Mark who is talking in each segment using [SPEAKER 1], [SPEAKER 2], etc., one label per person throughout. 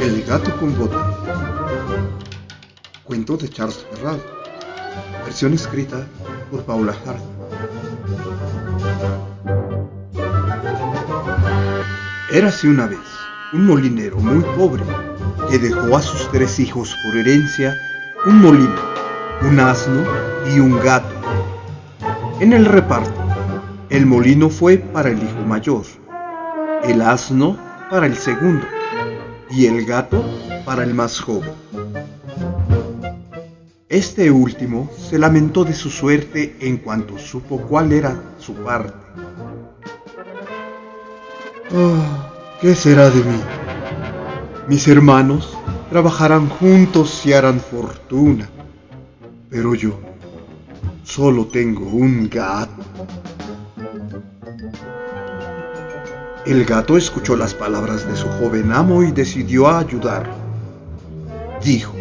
[SPEAKER 1] El gato con botas. Cuento de Charles Perrault. Versión escrita por Paula Hart. Érase una vez un molinero muy pobre que dejó a sus tres hijos por herencia un molino, un asno y un gato. En el reparto, el molino fue para el hijo mayor, el asno para el segundo y el gato para el más joven. Este último se lamentó de su suerte en cuanto supo cuál era su parte. Oh, ¿qué será de mí? Mis hermanos trabajarán juntos y harán fortuna, pero yo solo tengo un gato. El gato escuchó las palabras de su joven amo y decidió ayudar. Dijo,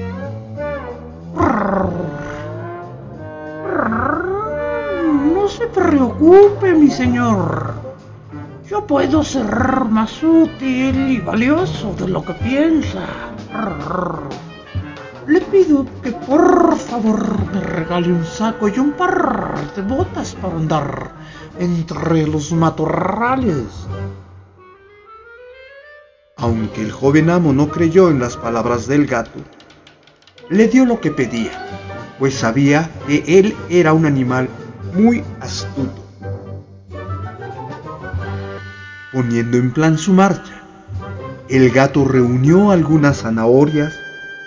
[SPEAKER 2] No se preocupe, mi señor. Yo puedo ser más útil y valioso de lo que piensa. Le pido que por favor me regale un saco y un par de botas para andar entre los matorrales.
[SPEAKER 1] Aunque el joven amo no creyó en las palabras del gato, le dio lo que pedía, pues sabía que él era un animal muy astuto. Poniendo en plan su marcha, el gato reunió algunas zanahorias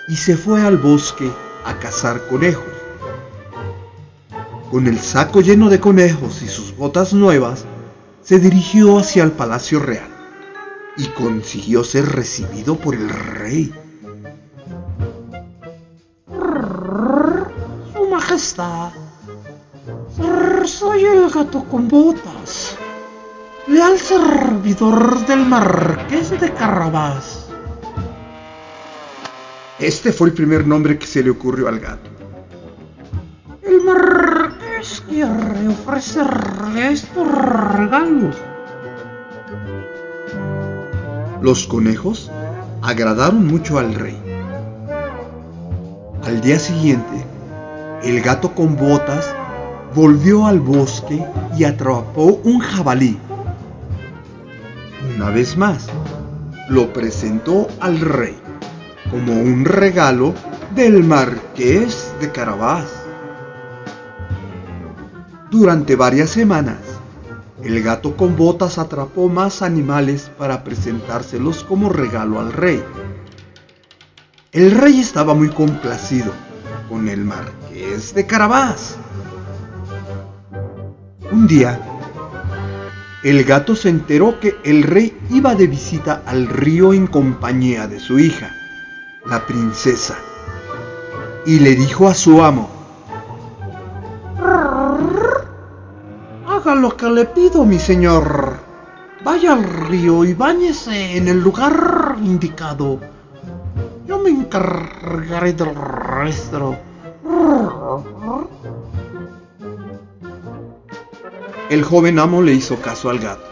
[SPEAKER 1] y se fue al bosque a cazar conejos. Con el saco lleno de conejos y sus botas nuevas, se dirigió hacia el palacio real y consiguió ser recibido por el rey.
[SPEAKER 2] Su Majestad, soy el gato con botas, leal servidor del marqués de Carrabás.
[SPEAKER 1] Este fue el primer nombre que se le ocurrió al gato.
[SPEAKER 2] El marqués quiere ofrecerle estos regalos.
[SPEAKER 1] Los conejos agradaron mucho al rey. Al día siguiente, el gato con botas volvió al bosque y atrapó un jabalí. Una vez más, lo presentó al rey como un regalo del marqués de Carabás. Durante varias semanas, el gato con botas atrapó más animales para presentárselos como regalo al rey. El rey estaba muy complacido con el marqués de Carabás. Un día, el gato se enteró que el rey iba de visita al río en compañía de su hija, la princesa, y le dijo a su amo,
[SPEAKER 2] Haga lo que le pido, mi señor. Vaya al río y báñese en el lugar indicado. Yo me encargaré del resto.
[SPEAKER 1] El joven amo le hizo caso al gato.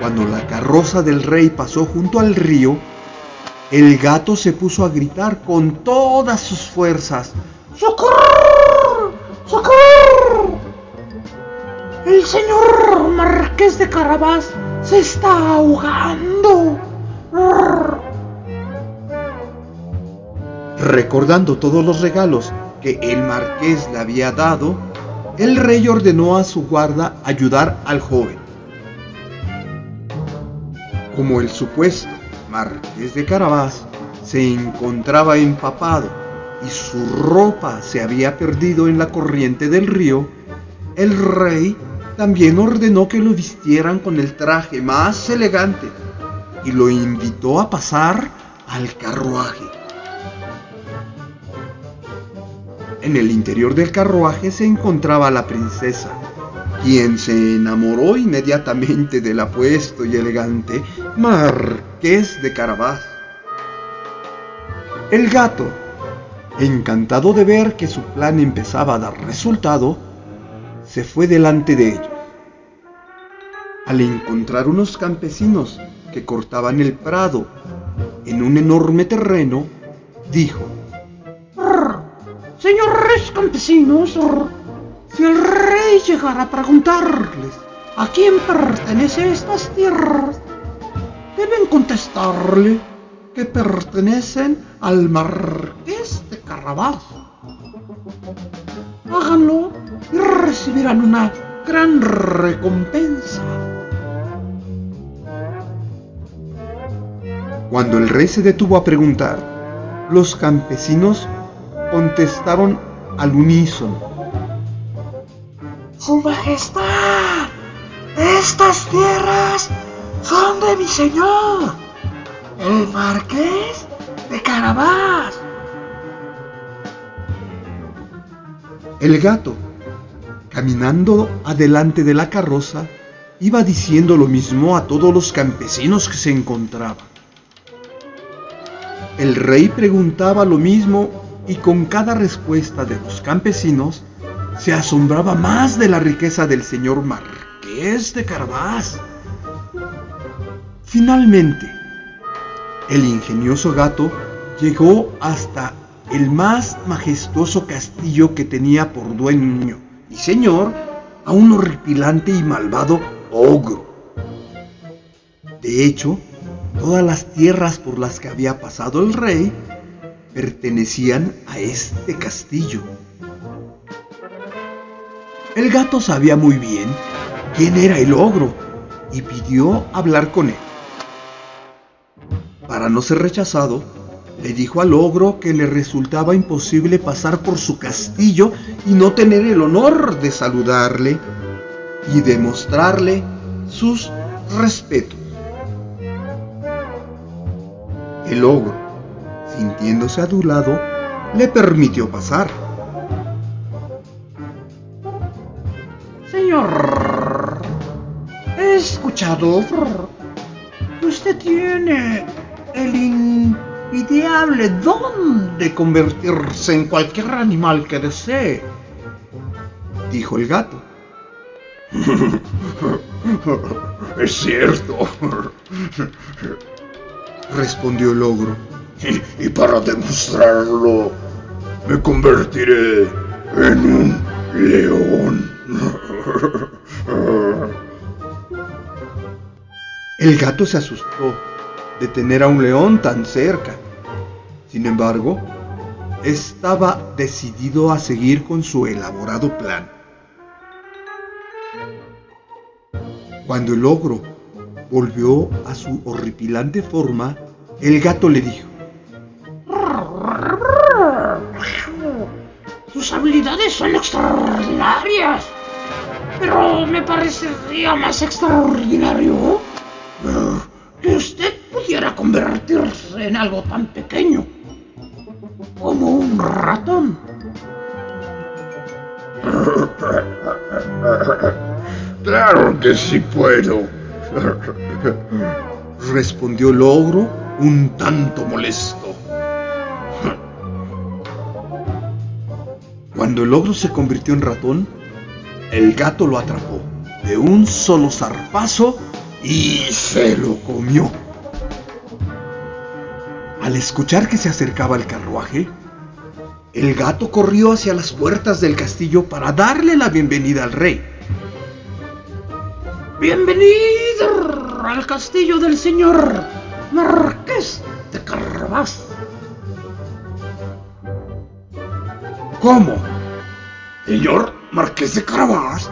[SPEAKER 1] Cuando la carroza del rey pasó junto al río, el gato se puso a gritar con todas sus fuerzas.
[SPEAKER 2] ¡Socorro! ¡Socorro! El señor Marqués de Carabás se está ahogando.
[SPEAKER 1] Recordando todos los regalos que el marqués le había dado, el rey ordenó a su guarda ayudar al joven. Como el supuesto marqués de Carabás se encontraba empapado y su ropa se había perdido en la corriente del río, el rey también ordenó que lo vistieran con el traje más elegante y lo invitó a pasar al carruaje. En el interior del carruaje se encontraba la princesa, quien se enamoró inmediatamente del apuesto y elegante marqués de Carabás. El gato, encantado de ver que su plan empezaba a dar resultado, se fue delante de ellos. Al encontrar unos campesinos que cortaban el prado en un enorme terreno, dijo,
[SPEAKER 2] Señores campesinos, si el rey llegara a preguntarles a quién pertenece estas tierras, deben contestarle que pertenecen al marqués de Carabás. Háganlo y recibirán una gran recompensa.
[SPEAKER 1] Cuando el rey se detuvo a preguntar, los campesinos contestaron al unísono.
[SPEAKER 2] Su Majestad, estas tierras son de mi señor, el marqués de Carabás.
[SPEAKER 1] El gato, caminando adelante de la carroza, iba diciendo lo mismo a todos los campesinos que se encontraban. El rey preguntaba lo mismo y con cada respuesta de los campesinos se asombraba más de la riqueza del señor marqués de Carabás. Finalmente, el ingenioso gato llegó hasta el más majestuoso castillo que tenía por dueño y señor a un horripilante y malvado ogro. De hecho, todas las tierras por las que había pasado el rey pertenecían a este castillo. El gato sabía muy bien quién era el ogro y pidió hablar con él. Para no ser rechazado, le dijo al ogro que le resultaba imposible pasar por su castillo y no tener el honor de saludarle y demostrarle sus respetos. El ogro, sintiéndose adulado, le permitió pasar.
[SPEAKER 2] Señor, he escuchado usted tiene el invidiable don de convertirse en cualquier animal que desee,
[SPEAKER 1] dijo el gato.
[SPEAKER 3] Es cierto,
[SPEAKER 1] respondió el ogro.
[SPEAKER 3] Y, y, para demostrarlo, me convertiré en un león.
[SPEAKER 1] El gato se asustó de tener a un león tan cerca. Sin embargo, estaba decidido a seguir con su elaborado plan. Cuando el ogro volvió a su horripilante forma, el gato le dijo,
[SPEAKER 2] Sus habilidades son extraordinarias, pero me parecería más extraordinario que usted pudiera convertirse en algo tan pequeño como un ratón.
[SPEAKER 3] Claro que sí puedo,
[SPEAKER 1] respondió el ogro un tanto molesto. Cuando el ogro se convirtió en ratón, el gato lo atrapó de un solo zarpazo y se lo comió. Al escuchar que se acercaba el carruaje, el gato corrió hacia las puertas del castillo para darle la bienvenida al rey.
[SPEAKER 2] Bienvenido al castillo del señor Marqués de Carabás.
[SPEAKER 3] ¿Cómo? ¿Señor Marqués de Carabás?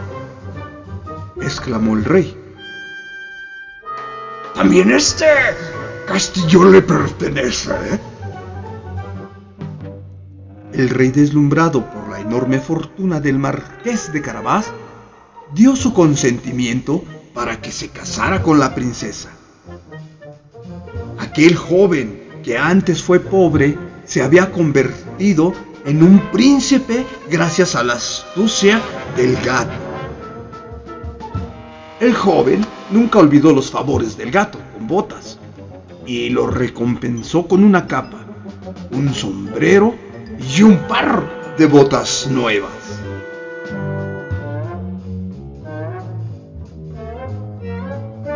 [SPEAKER 1] exclamó el rey.
[SPEAKER 3] También este castillo le pertenece.
[SPEAKER 1] El rey, deslumbrado por la enorme fortuna del marqués de Carabás, dio su consentimiento para que se casara con la princesa. Aquel joven que antes fue pobre se había convertido en un príncipe gracias a la astucia del gato. El joven nunca olvidó los favores del gato con botas y lo recompensó con una capa, un sombrero y un par de botas nuevas.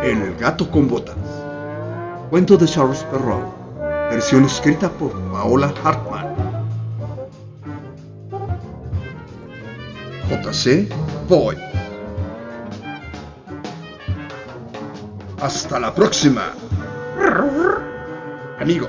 [SPEAKER 1] El gato con botas. Cuento de Charles Perrault. Versión escrita por Paola Hartman. JC Boy. Hasta la próxima. Amigos.